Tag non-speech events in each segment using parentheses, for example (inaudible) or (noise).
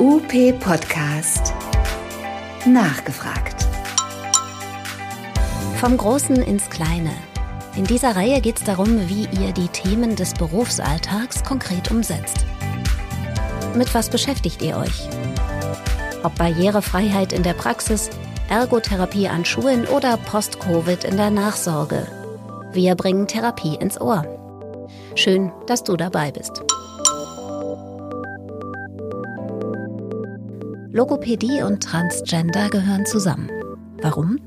UP Podcast. Nachgefragt. Vom Großen ins Kleine. In dieser Reihe geht es darum, wie ihr die Themen des Berufsalltags konkret umsetzt. Mit was beschäftigt ihr euch? Ob Barrierefreiheit in der Praxis, Ergotherapie an Schulen oder Post-Covid in der Nachsorge. Wir bringen Therapie ins Ohr. Schön, dass du dabei bist. Logopädie und Transgender gehören zusammen. Warum?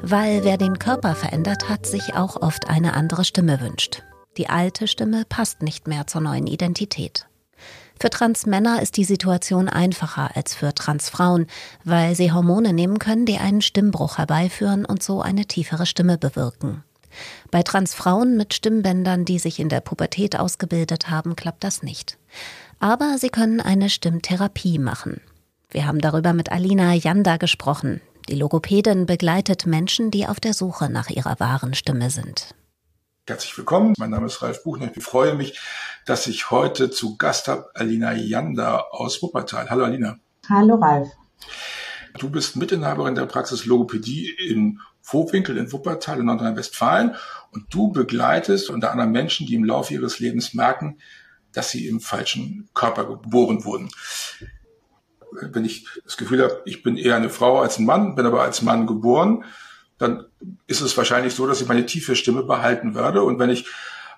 Weil wer den Körper verändert hat, sich auch oft eine andere Stimme wünscht. Die alte Stimme passt nicht mehr zur neuen Identität. Für Transmänner ist die Situation einfacher als für Transfrauen, weil sie Hormone nehmen können, die einen Stimmbruch herbeiführen und so eine tiefere Stimme bewirken. Bei Transfrauen mit Stimmbändern, die sich in der Pubertät ausgebildet haben, klappt das nicht. Aber sie können eine Stimmtherapie machen. Wir haben darüber mit Alina Janda gesprochen. Die Logopädin begleitet Menschen, die auf der Suche nach ihrer wahren Stimme sind. Herzlich willkommen. Mein Name ist Ralf Buchner. Ich freue mich, dass ich heute zu Gast habe Alina Janda aus Wuppertal. Hallo Alina. Hallo Ralf. Du bist Mitinhaberin der Praxis Logopädie in Vohwinkel in Wuppertal in Nordrhein-Westfalen und du begleitest unter anderem Menschen, die im Laufe ihres Lebens merken, dass sie im falschen Körper geboren wurden wenn ich das Gefühl habe, ich bin eher eine Frau als ein Mann, bin aber als Mann geboren, dann ist es wahrscheinlich so, dass ich meine tiefe Stimme behalten werde. Und wenn ich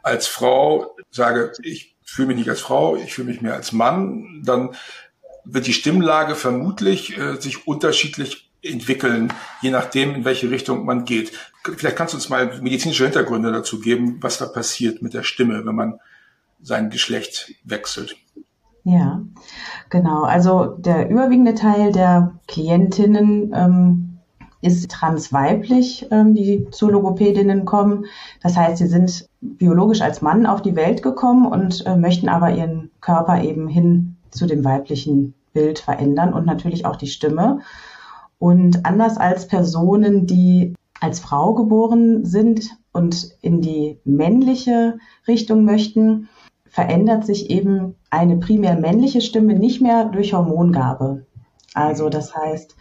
als Frau sage, ich fühle mich nicht als Frau, ich fühle mich mehr als Mann, dann wird die Stimmlage vermutlich äh, sich unterschiedlich entwickeln, je nachdem, in welche Richtung man geht. Vielleicht kannst du uns mal medizinische Hintergründe dazu geben, was da passiert mit der Stimme, wenn man sein Geschlecht wechselt. Ja, genau. Also der überwiegende Teil der Klientinnen ähm, ist transweiblich, ähm, die zu Logopädinnen kommen. Das heißt, sie sind biologisch als Mann auf die Welt gekommen und äh, möchten aber ihren Körper eben hin zu dem weiblichen Bild verändern und natürlich auch die Stimme. Und anders als Personen, die als Frau geboren sind und in die männliche Richtung möchten, verändert sich eben eine primär männliche Stimme nicht mehr durch Hormongabe. Also das heißt,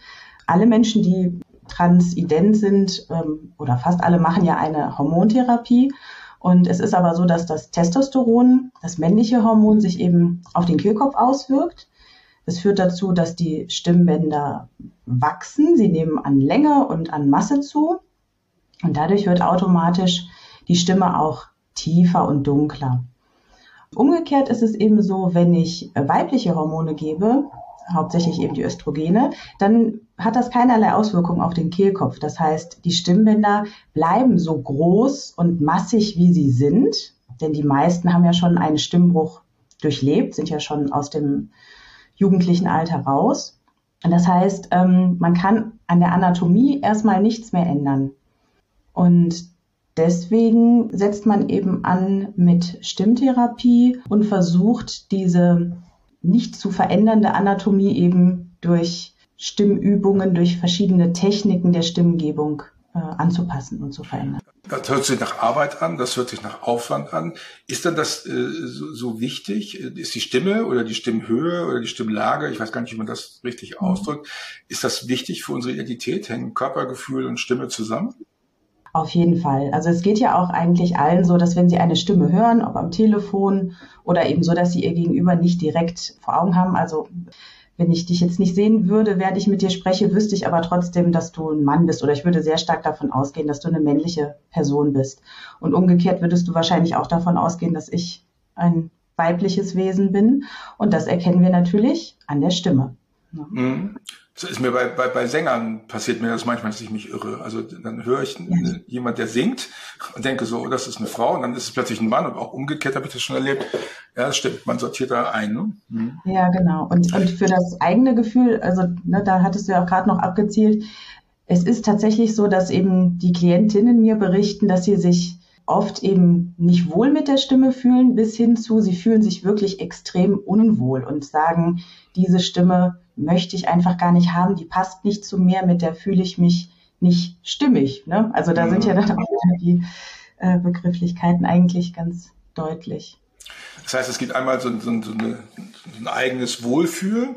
alle Menschen, die transident sind ähm, oder fast alle machen ja eine Hormontherapie. Und es ist aber so, dass das Testosteron, das männliche Hormon, sich eben auf den Kehlkopf auswirkt. Das führt dazu, dass die Stimmbänder wachsen. Sie nehmen an Länge und an Masse zu. Und dadurch wird automatisch die Stimme auch tiefer und dunkler. Umgekehrt ist es eben so, wenn ich weibliche Hormone gebe, hauptsächlich eben die Östrogene, dann hat das keinerlei Auswirkung auf den Kehlkopf. Das heißt, die Stimmbänder bleiben so groß und massig, wie sie sind, denn die meisten haben ja schon einen Stimmbruch durchlebt, sind ja schon aus dem jugendlichen Alter raus. Und das heißt, ähm, man kann an der Anatomie erstmal nichts mehr ändern. Und Deswegen setzt man eben an mit Stimmtherapie und versucht diese nicht zu verändernde Anatomie eben durch Stimmübungen, durch verschiedene Techniken der Stimmgebung äh, anzupassen und zu verändern. Das hört sich nach Arbeit an, das hört sich nach Aufwand an. Ist dann das äh, so, so, wichtig? Ist die Stimme oder die Stimmhöhe oder die Stimmlage, ich weiß gar nicht, wie man das richtig mhm. ausdrückt, ist das wichtig für unsere Identität? Hängen Körpergefühl und Stimme zusammen? Auf jeden Fall. Also es geht ja auch eigentlich allen so, dass wenn sie eine Stimme hören, ob am Telefon oder eben so, dass sie ihr Gegenüber nicht direkt vor Augen haben. Also wenn ich dich jetzt nicht sehen würde, während ich mit dir spreche, wüsste ich aber trotzdem, dass du ein Mann bist oder ich würde sehr stark davon ausgehen, dass du eine männliche Person bist. Und umgekehrt würdest du wahrscheinlich auch davon ausgehen, dass ich ein weibliches Wesen bin. Und das erkennen wir natürlich an der Stimme. Mhm. Das ist mir bei, bei, bei Sängern passiert mir das manchmal, dass ich mich irre. Also dann höre ich ja. jemand, der singt und denke so, oh, das ist eine Frau und dann ist es plötzlich ein Mann und auch umgekehrt habe ich das schon erlebt. Ja, das stimmt, man sortiert da ein. Ne? Mhm. Ja, genau. Und, und für das eigene Gefühl, also ne, da hattest du ja auch gerade noch abgezielt, es ist tatsächlich so, dass eben die Klientinnen mir berichten, dass sie sich oft eben nicht wohl mit der Stimme fühlen, bis hin zu, sie fühlen sich wirklich extrem unwohl und sagen, diese Stimme möchte ich einfach gar nicht haben, die passt nicht zu mir, mit der fühle ich mich nicht stimmig. Ne? Also da ja. sind ja dann auch die äh, Begrifflichkeiten eigentlich ganz deutlich. Das heißt, es gibt einmal so, so, so, eine, so ein eigenes Wohlfühlen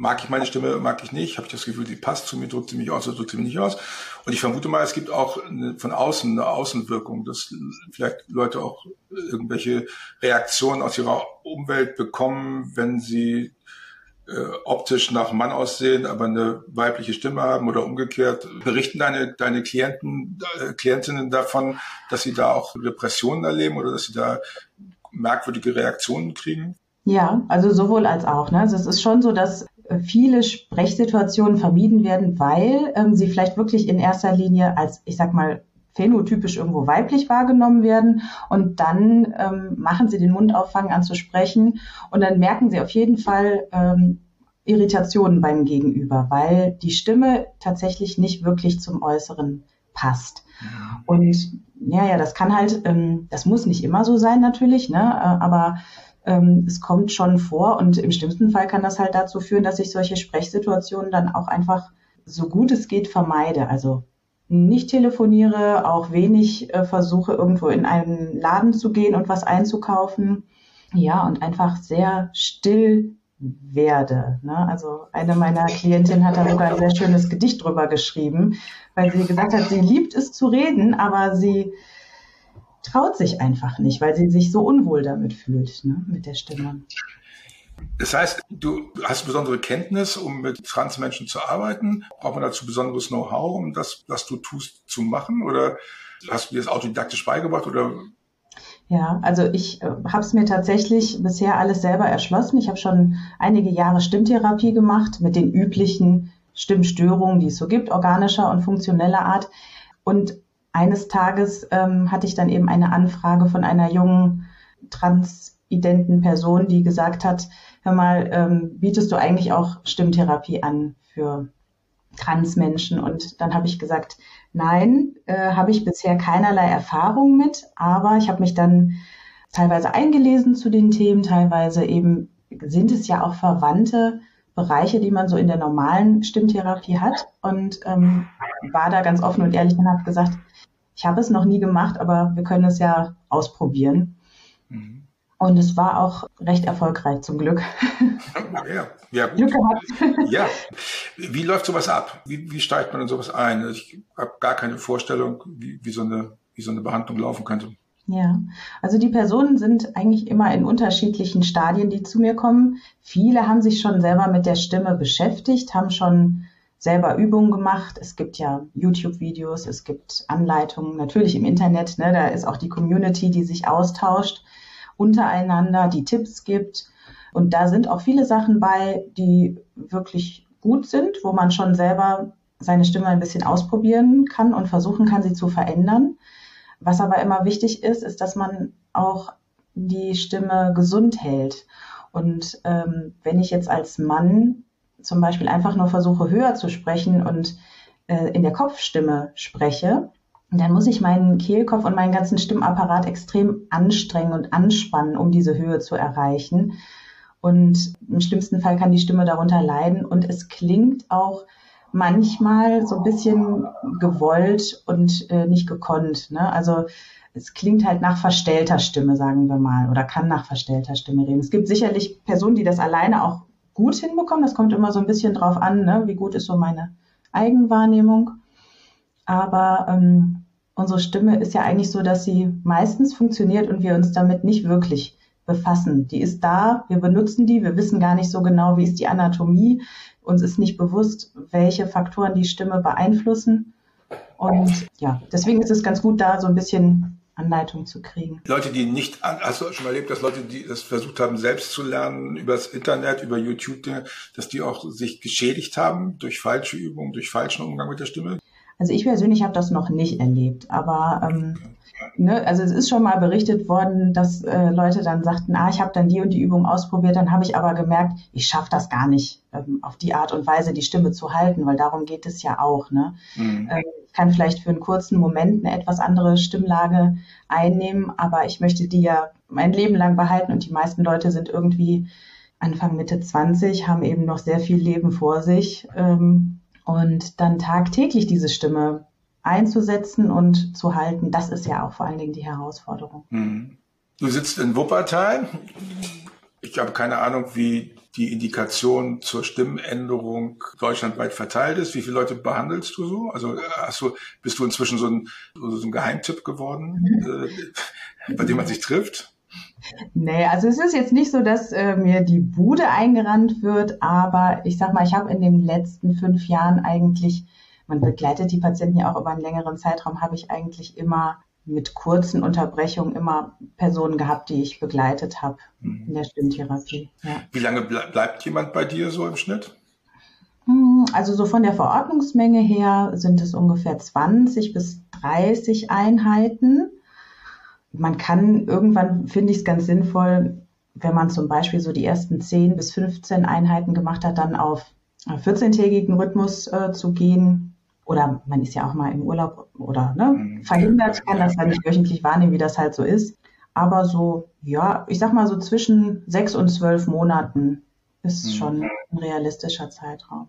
mag ich meine Stimme, mag ich nicht, habe ich das Gefühl, sie passt zu mir, drückt sie mich aus oder drückt sie mich nicht aus. Und ich vermute mal, es gibt auch eine, von außen eine Außenwirkung, dass vielleicht Leute auch irgendwelche Reaktionen aus ihrer Umwelt bekommen, wenn sie äh, optisch nach Mann aussehen, aber eine weibliche Stimme haben oder umgekehrt. Berichten deine, deine Klienten, äh, Klientinnen davon, dass sie da auch Repressionen erleben oder dass sie da merkwürdige Reaktionen kriegen? Ja, also sowohl als auch. Ne? Also es ist schon so, dass viele Sprechsituationen vermieden werden, weil ähm, sie vielleicht wirklich in erster Linie als, ich sag mal, phänotypisch irgendwo weiblich wahrgenommen werden und dann ähm, machen sie den Mund auf, fangen an zu sprechen und dann merken sie auf jeden Fall ähm, Irritationen beim Gegenüber, weil die Stimme tatsächlich nicht wirklich zum Äußeren passt. Und ja, ja, das kann halt, ähm, das muss nicht immer so sein natürlich, ne? Äh, aber ähm, es kommt schon vor und im schlimmsten Fall kann das halt dazu führen, dass ich solche Sprechsituationen dann auch einfach so gut es geht vermeide. Also nicht telefoniere, auch wenig äh, versuche, irgendwo in einen Laden zu gehen und was einzukaufen. Ja, und einfach sehr still werde. Ne? Also eine meiner Klientinnen hat da sogar ein sehr schönes Gedicht drüber geschrieben, weil sie gesagt hat, sie liebt es zu reden, aber sie traut sich einfach nicht, weil sie sich so unwohl damit fühlt, ne, mit der Stimme. Das heißt, du hast besondere Kenntnis, um mit Transmenschen zu arbeiten. Braucht man dazu besonderes Know-how, um das, was du tust, zu machen? Oder hast du dir das autodidaktisch beigebracht? Oder ja, also ich äh, habe es mir tatsächlich bisher alles selber erschlossen. Ich habe schon einige Jahre Stimmtherapie gemacht mit den üblichen Stimmstörungen, die es so gibt, organischer und funktioneller Art. Und eines Tages ähm, hatte ich dann eben eine Anfrage von einer jungen transidenten Person, die gesagt hat, hör mal, ähm, bietest du eigentlich auch Stimmtherapie an für Transmenschen? Und dann habe ich gesagt, nein, äh, habe ich bisher keinerlei Erfahrung mit, aber ich habe mich dann teilweise eingelesen zu den Themen, teilweise eben sind es ja auch verwandte Bereiche, die man so in der normalen Stimmtherapie hat und ähm, war da ganz offen und ehrlich und habe gesagt, ich habe es noch nie gemacht, aber wir können es ja ausprobieren. Mhm. Und es war auch recht erfolgreich zum Glück. Ja, ja gut. Glück gehabt. (laughs) Ja. Wie läuft sowas ab? Wie, wie steigt man in sowas ein? Ich habe gar keine Vorstellung, wie, wie, so eine, wie so eine Behandlung laufen könnte. Ja, also die Personen sind eigentlich immer in unterschiedlichen Stadien, die zu mir kommen. Viele haben sich schon selber mit der Stimme beschäftigt, haben schon selber Übungen gemacht. Es gibt ja YouTube-Videos, es gibt Anleitungen, natürlich im Internet. Ne, da ist auch die Community, die sich austauscht untereinander, die Tipps gibt. Und da sind auch viele Sachen bei, die wirklich gut sind, wo man schon selber seine Stimme ein bisschen ausprobieren kann und versuchen kann, sie zu verändern. Was aber immer wichtig ist, ist, dass man auch die Stimme gesund hält. Und ähm, wenn ich jetzt als Mann zum Beispiel einfach nur versuche, höher zu sprechen und äh, in der Kopfstimme spreche, dann muss ich meinen Kehlkopf und meinen ganzen Stimmapparat extrem anstrengen und anspannen, um diese Höhe zu erreichen. Und im schlimmsten Fall kann die Stimme darunter leiden. Und es klingt auch manchmal so ein bisschen gewollt und äh, nicht gekonnt. Ne? Also es klingt halt nach verstellter Stimme, sagen wir mal, oder kann nach verstellter Stimme reden. Es gibt sicherlich Personen, die das alleine auch gut hinbekommen. Das kommt immer so ein bisschen drauf an, ne? wie gut ist so meine Eigenwahrnehmung. Aber ähm, unsere Stimme ist ja eigentlich so, dass sie meistens funktioniert und wir uns damit nicht wirklich befassen. Die ist da, wir benutzen die, wir wissen gar nicht so genau, wie ist die Anatomie. Uns ist nicht bewusst, welche Faktoren die Stimme beeinflussen. Und ja, deswegen ist es ganz gut, da so ein bisschen Anleitung zu kriegen. Leute, die nicht, hast du schon mal erlebt, dass Leute, die das versucht haben, selbst zu lernen, über das Internet, über YouTube, dass die auch sich geschädigt haben durch falsche Übungen, durch falschen Umgang mit der Stimme? Also ich persönlich habe das noch nicht erlebt, aber ähm, ne, also es ist schon mal berichtet worden, dass äh, Leute dann sagten, ah, ich habe dann die und die Übung ausprobiert, dann habe ich aber gemerkt, ich schaffe das gar nicht, ähm, auf die Art und Weise die Stimme zu halten, weil darum geht es ja auch. Ne? Mhm. Ähm, ich kann vielleicht für einen kurzen Moment eine etwas andere Stimmlage einnehmen, aber ich möchte die ja mein Leben lang behalten und die meisten Leute sind irgendwie Anfang Mitte 20, haben eben noch sehr viel Leben vor sich. Ähm, und dann tagtäglich diese Stimme einzusetzen und zu halten, das ist ja auch vor allen Dingen die Herausforderung. Mhm. Du sitzt in Wuppertal. Ich habe keine Ahnung, wie die Indikation zur Stimmenänderung deutschlandweit verteilt ist? Wie viele Leute behandelst du so? Also hast du, bist du inzwischen so ein, so ein Geheimtipp geworden, äh, bei dem man sich trifft? Nee, also es ist jetzt nicht so, dass äh, mir die Bude eingerannt wird, aber ich sag mal, ich habe in den letzten fünf Jahren eigentlich, man begleitet die Patienten ja auch über einen längeren Zeitraum, habe ich eigentlich immer mit kurzen Unterbrechungen immer Personen gehabt, die ich begleitet habe mhm. in der Stimmtherapie. Ja. Wie lange ble bleibt jemand bei dir so im Schnitt? Hm, also so von der Verordnungsmenge her sind es ungefähr 20 bis 30 Einheiten. Man kann irgendwann, finde ich es ganz sinnvoll, wenn man zum Beispiel so die ersten 10 bis 15 Einheiten gemacht hat, dann auf 14-tägigen Rhythmus äh, zu gehen oder man ist ja auch mal im Urlaub oder ne, mhm. verhindert, kann das dann nicht wöchentlich wahrnehmen, wie das halt so ist. Aber so, ja, ich sag mal so zwischen sechs und zwölf Monaten ist mhm. schon ein realistischer Zeitraum.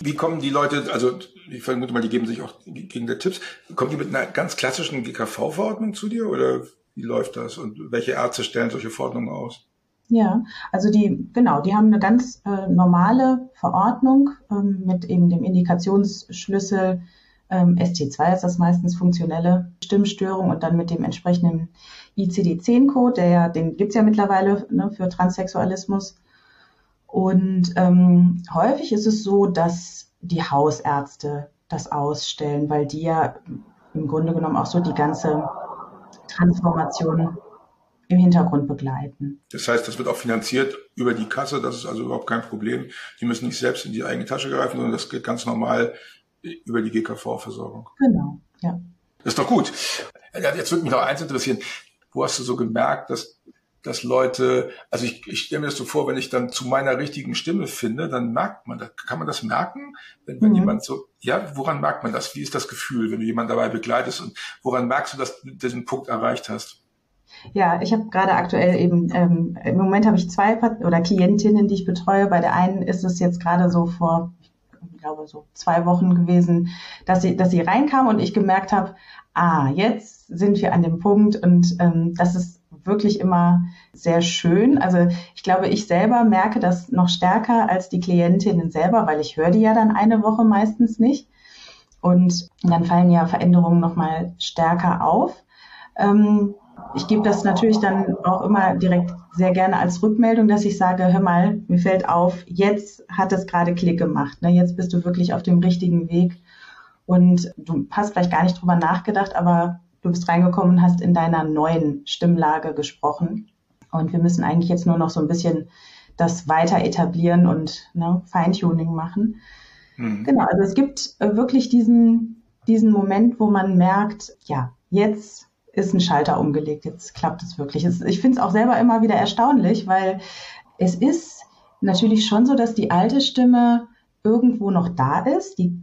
Wie kommen die Leute, also ich vermute mal, die geben sich auch gegen der Tipps, kommen die mit einer ganz klassischen GKV-Verordnung zu dir oder wie läuft das und welche Ärzte stellen solche Verordnungen aus? Ja, also die, genau, die haben eine ganz äh, normale Verordnung ähm, mit eben dem Indikationsschlüssel ähm, ST2 ist das meistens funktionelle Stimmstörung und dann mit dem entsprechenden ICD-10-Code, der ja, den gibt's ja mittlerweile ne, für Transsexualismus. Und ähm, häufig ist es so, dass die Hausärzte das ausstellen, weil die ja im Grunde genommen auch so die ganze Transformation im Hintergrund begleiten. Das heißt, das wird auch finanziert über die Kasse, das ist also überhaupt kein Problem. Die müssen nicht selbst in die eigene Tasche greifen, sondern das geht ganz normal über die GKV-Versorgung. Genau, ja. Das ist doch gut. Jetzt würde mich noch eins interessieren. Wo hast du so gemerkt, dass, dass Leute, also ich, ich stelle mir das so vor, wenn ich dann zu meiner richtigen Stimme finde, dann merkt man das. Kann man das merken? Wenn, wenn mhm. jemand so, ja, woran merkt man das? Wie ist das Gefühl, wenn du jemanden dabei begleitest und woran merkst du, dass du diesen Punkt erreicht hast? Ja, ich habe gerade aktuell eben, ähm, im Moment habe ich zwei oder Klientinnen, die ich betreue. Bei der einen ist es jetzt gerade so vor, ich glaube, so zwei Wochen gewesen, dass sie, dass sie reinkam und ich gemerkt habe, ah, jetzt sind wir an dem Punkt und ähm, das ist wirklich immer sehr schön. Also ich glaube, ich selber merke das noch stärker als die Klientinnen selber, weil ich höre die ja dann eine Woche meistens nicht. Und dann fallen ja Veränderungen nochmal stärker auf. Ähm, ich gebe das natürlich dann auch immer direkt sehr gerne als Rückmeldung, dass ich sage, hör mal, mir fällt auf, jetzt hat es gerade Klick gemacht. Ne? Jetzt bist du wirklich auf dem richtigen Weg. Und du hast vielleicht gar nicht drüber nachgedacht, aber du bist reingekommen und hast in deiner neuen Stimmlage gesprochen. Und wir müssen eigentlich jetzt nur noch so ein bisschen das weiter etablieren und ne, Feintuning machen. Mhm. Genau, also es gibt äh, wirklich diesen, diesen Moment, wo man merkt, ja, jetzt ist ein Schalter umgelegt. Jetzt klappt es wirklich. Ich finde es auch selber immer wieder erstaunlich, weil es ist natürlich schon so, dass die alte Stimme irgendwo noch da ist. Die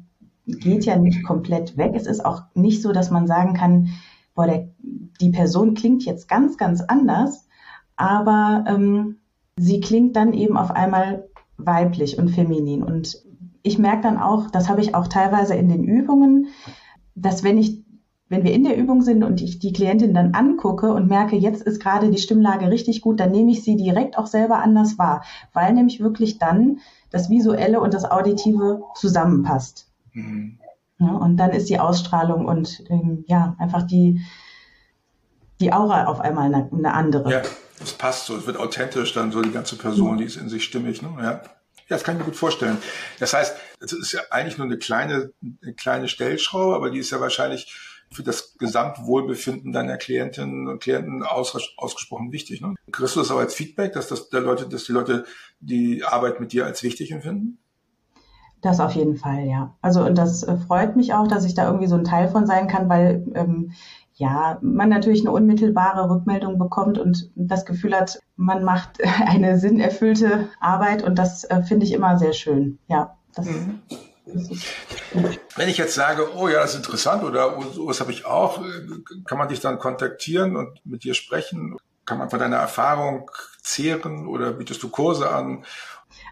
geht ja nicht komplett weg. Es ist auch nicht so, dass man sagen kann, boah, der, die Person klingt jetzt ganz, ganz anders, aber ähm, sie klingt dann eben auf einmal weiblich und feminin. Und ich merke dann auch, das habe ich auch teilweise in den Übungen, dass wenn ich wenn wir in der Übung sind und ich die Klientin dann angucke und merke, jetzt ist gerade die Stimmlage richtig gut, dann nehme ich sie direkt auch selber anders wahr, weil nämlich wirklich dann das Visuelle und das Auditive zusammenpasst. Mhm. Ja, und dann ist die Ausstrahlung und ähm, ja, einfach die, die Aura auf einmal eine, eine andere. Ja, es passt so, es wird authentisch dann so die ganze Person, die ist in sich stimmig. Ne? Ja. Ja, das kann ich mir gut vorstellen. Das heißt, es ist ja eigentlich nur eine kleine, eine kleine Stellschraube, aber die ist ja wahrscheinlich für das Gesamtwohlbefinden deiner Klientinnen und Klienten aus, ausgesprochen wichtig. Ne? Kriegst du das auch als Feedback, dass das der Leute, dass die Leute die Arbeit mit dir als wichtig empfinden? Das auf jeden Fall, ja. Also und das äh, freut mich auch, dass ich da irgendwie so ein Teil von sein kann, weil ähm, ja, man natürlich eine unmittelbare Rückmeldung bekommt und das Gefühl hat, man macht (laughs) eine sinnerfüllte Arbeit und das äh, finde ich immer sehr schön. Ja, das mhm. Wenn ich jetzt sage, oh ja, das ist interessant oder oh, sowas habe ich auch, kann man dich dann kontaktieren und mit dir sprechen? Kann man von deiner Erfahrung zehren oder bietest du Kurse an?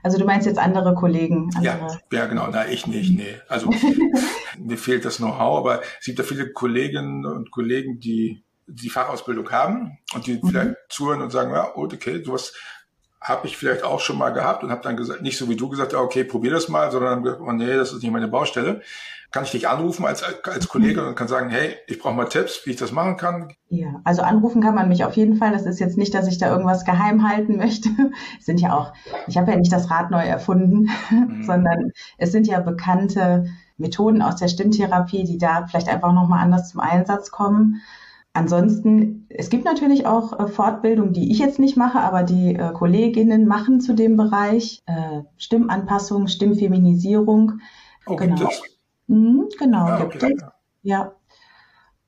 Also du meinst jetzt andere Kollegen? Andere. Ja, ja, genau. Na, ich nicht, nee. Also (laughs) mir fehlt das Know-how, aber es gibt ja viele Kolleginnen und Kollegen, die die Fachausbildung haben und die mhm. vielleicht zuhören und sagen, ja, okay, sowas habe ich vielleicht auch schon mal gehabt und habe dann gesagt, nicht so wie du gesagt, okay, probier das mal, sondern gesagt, oh nee, das ist nicht meine Baustelle. Kann ich dich anrufen als, als Kollege und kann sagen, hey, ich brauche mal Tipps, wie ich das machen kann? Ja, also anrufen kann man mich auf jeden Fall. Das ist jetzt nicht, dass ich da irgendwas geheim halten möchte. (laughs) Es sind ja auch, ich habe ja nicht das Rad neu erfunden, (laughs) mhm. sondern es sind ja bekannte Methoden aus der Stimmtherapie, die da vielleicht einfach nochmal anders zum Einsatz kommen. Ansonsten, es gibt natürlich auch äh, Fortbildungen, die ich jetzt nicht mache, aber die äh, Kolleginnen machen zu dem Bereich äh, Stimmanpassung, Stimmfeminisierung. Oh, genau. gibt es? Mhm, genau, ah, gibt es. Ja.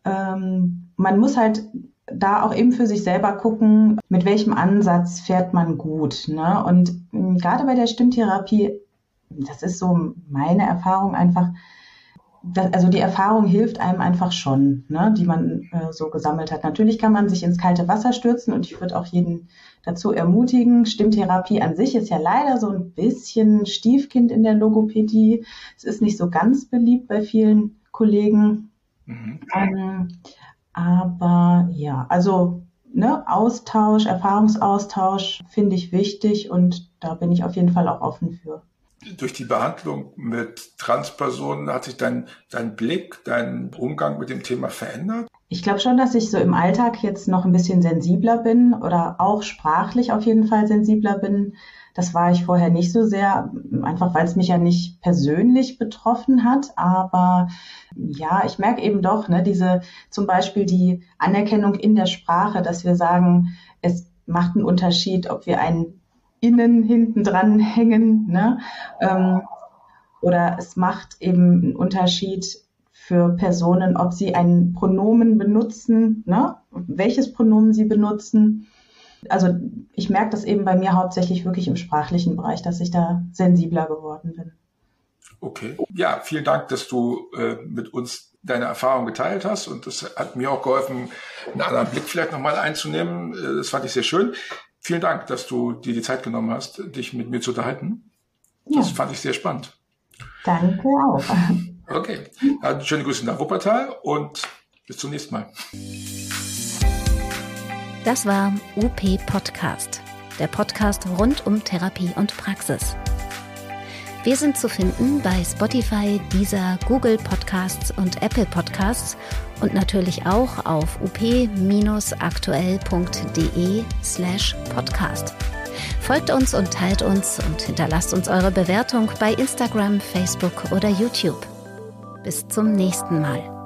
Ähm, man muss halt da auch eben für sich selber gucken, mit welchem Ansatz fährt man gut. Ne? Und mh, gerade bei der Stimmtherapie, das ist so meine Erfahrung einfach, das, also die Erfahrung hilft einem einfach schon, ne, die man äh, so gesammelt hat. Natürlich kann man sich ins kalte Wasser stürzen und ich würde auch jeden dazu ermutigen. Stimmtherapie an sich ist ja leider so ein bisschen Stiefkind in der Logopädie. Es ist nicht so ganz beliebt bei vielen Kollegen. Mhm. Ähm, aber ja, also ne, Austausch, Erfahrungsaustausch finde ich wichtig und da bin ich auf jeden Fall auch offen für durch die Behandlung mit Transpersonen hat sich dein, dein Blick, dein Umgang mit dem Thema verändert? Ich glaube schon, dass ich so im Alltag jetzt noch ein bisschen sensibler bin oder auch sprachlich auf jeden Fall sensibler bin. Das war ich vorher nicht so sehr, einfach weil es mich ja nicht persönlich betroffen hat. Aber ja, ich merke eben doch, ne, diese zum Beispiel die Anerkennung in der Sprache, dass wir sagen, es macht einen Unterschied, ob wir einen innen hinten dran hängen. Ne? Ähm, oder es macht eben einen Unterschied für Personen, ob sie ein Pronomen benutzen, ne? welches Pronomen sie benutzen. Also ich merke das eben bei mir hauptsächlich wirklich im sprachlichen Bereich, dass ich da sensibler geworden bin. Okay. Ja, vielen Dank, dass du äh, mit uns deine Erfahrung geteilt hast und das hat mir auch geholfen, einen anderen Blick vielleicht nochmal einzunehmen. Äh, das fand ich sehr schön. Vielen Dank, dass du dir die Zeit genommen hast, dich mit mir zu unterhalten. Ja. Das fand ich sehr spannend. Danke auch. (laughs) Okay, dann schöne Grüße nach Wuppertal und bis zum nächsten Mal. Das war UP Podcast, der Podcast rund um Therapie und Praxis. Wir sind zu finden bei Spotify, Deezer, Google Podcasts und Apple Podcasts und natürlich auch auf up-aktuell.de slash podcast. Folgt uns und teilt uns und hinterlasst uns eure Bewertung bei Instagram, Facebook oder YouTube. Bis zum nächsten Mal.